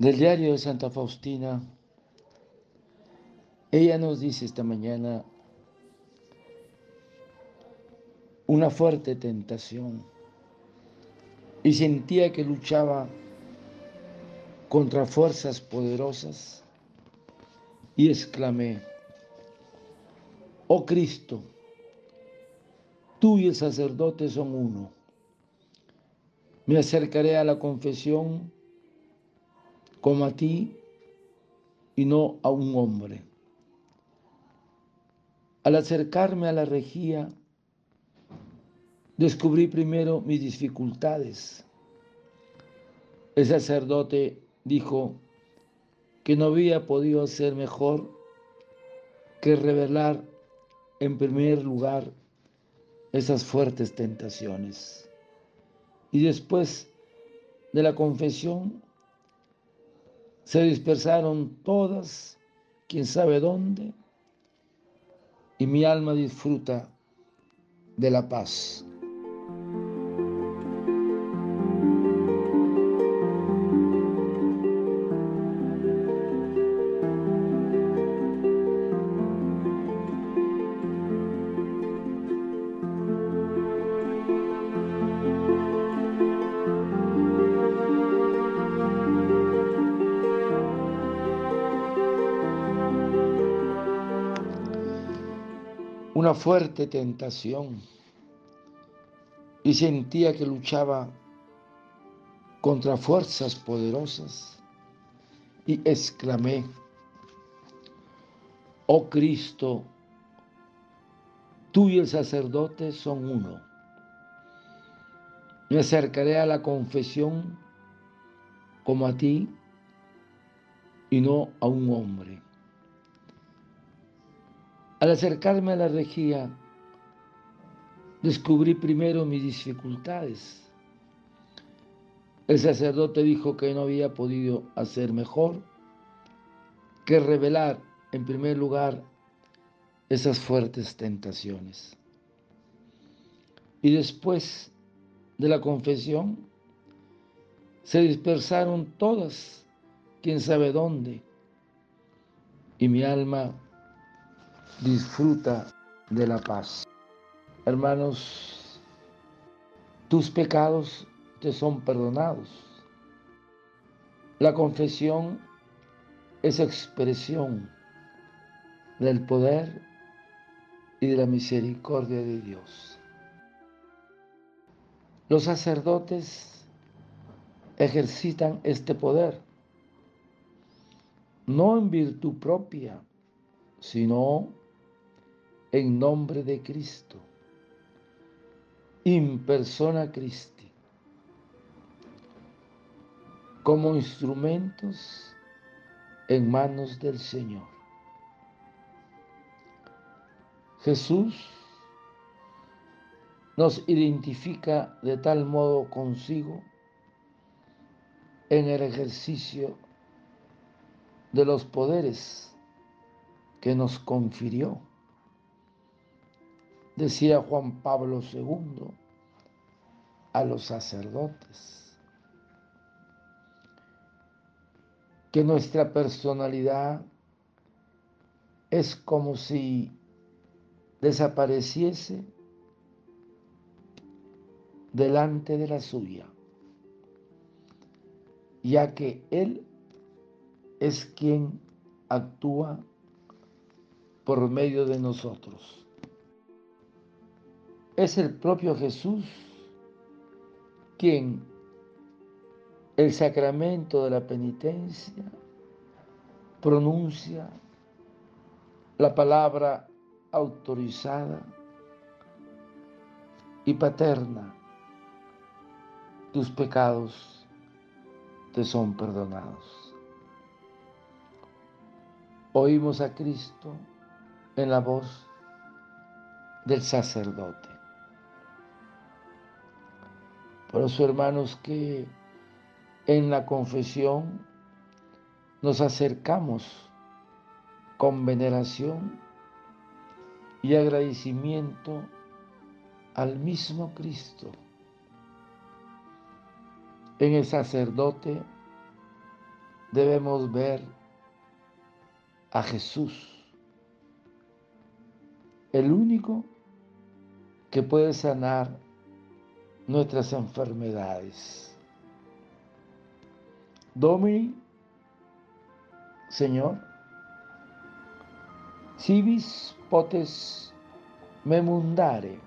Del diario de Santa Faustina, ella nos dice esta mañana una fuerte tentación. Y sentía que luchaba contra fuerzas poderosas. Y exclamé, oh Cristo, tú y el sacerdote son uno. Me acercaré a la confesión como a ti y no a un hombre. Al acercarme a la regía, descubrí primero mis dificultades. El sacerdote dijo que no había podido hacer mejor que revelar en primer lugar esas fuertes tentaciones. Y después de la confesión se dispersaron todas, quién sabe dónde, y mi alma disfruta de la paz. Una fuerte tentación y sentía que luchaba contra fuerzas poderosas y exclamé, oh Cristo, tú y el sacerdote son uno. Me acercaré a la confesión como a ti y no a un hombre. Al acercarme a la regía, descubrí primero mis dificultades. El sacerdote dijo que no había podido hacer mejor que revelar en primer lugar esas fuertes tentaciones. Y después de la confesión, se dispersaron todas, quién sabe dónde, y mi alma disfruta de la paz. Hermanos, tus pecados te son perdonados. La confesión es expresión del poder y de la misericordia de Dios. Los sacerdotes ejercitan este poder, no en virtud propia, sino en nombre de Cristo, in persona Christi, como instrumentos en manos del Señor. Jesús nos identifica de tal modo consigo en el ejercicio de los poderes que nos confirió decía Juan Pablo II a los sacerdotes, que nuestra personalidad es como si desapareciese delante de la suya, ya que Él es quien actúa por medio de nosotros es el propio Jesús quien el sacramento de la penitencia pronuncia la palabra autorizada y paterna. Tus pecados te son perdonados. Oímos a Cristo en la voz del sacerdote. Por eso, hermanos, que en la confesión nos acercamos con veneración y agradecimiento al mismo Cristo. En el sacerdote debemos ver a Jesús, el único que puede sanar nuestras enfermedades. Domini, Señor, si vis potes me mundare,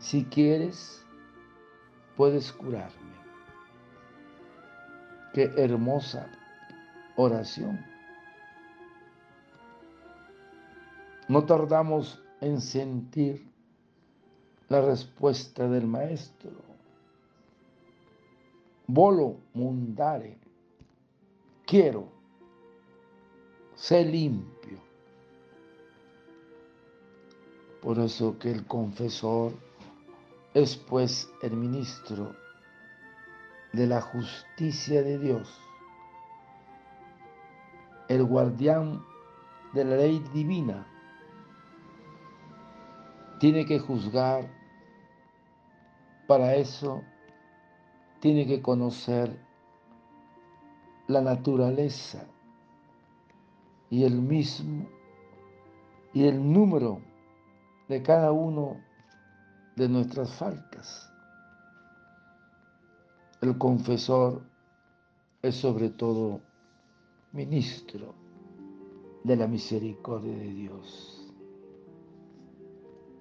si quieres, puedes curarme. Qué hermosa oración. No tardamos en sentir la respuesta del maestro. Volo mundare. Quiero. Sé limpio. Por eso que el confesor es pues el ministro de la justicia de Dios, el guardián de la ley divina, tiene que juzgar, para eso tiene que conocer la naturaleza y el mismo y el número de cada uno de nuestras faltas. El confesor es sobre todo ministro de la misericordia de Dios.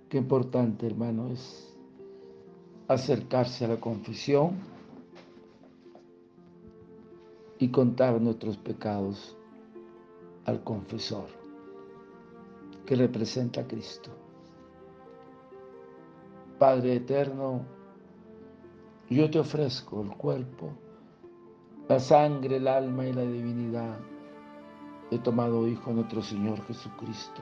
Qué importante, hermano, es acercarse a la confesión y contar nuestros pecados al confesor que representa a Cristo. Padre eterno, yo te ofrezco el cuerpo, la sangre, el alma y la divinidad de tomado Hijo nuestro Señor Jesucristo,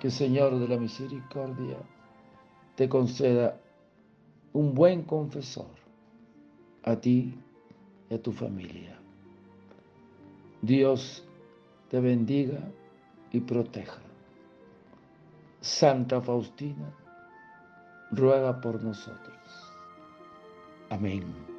que Señor de la misericordia te conceda un buen confesor a ti y a tu familia. Dios te bendiga y proteja. Santa Faustina, ruega por nosotros. Amén.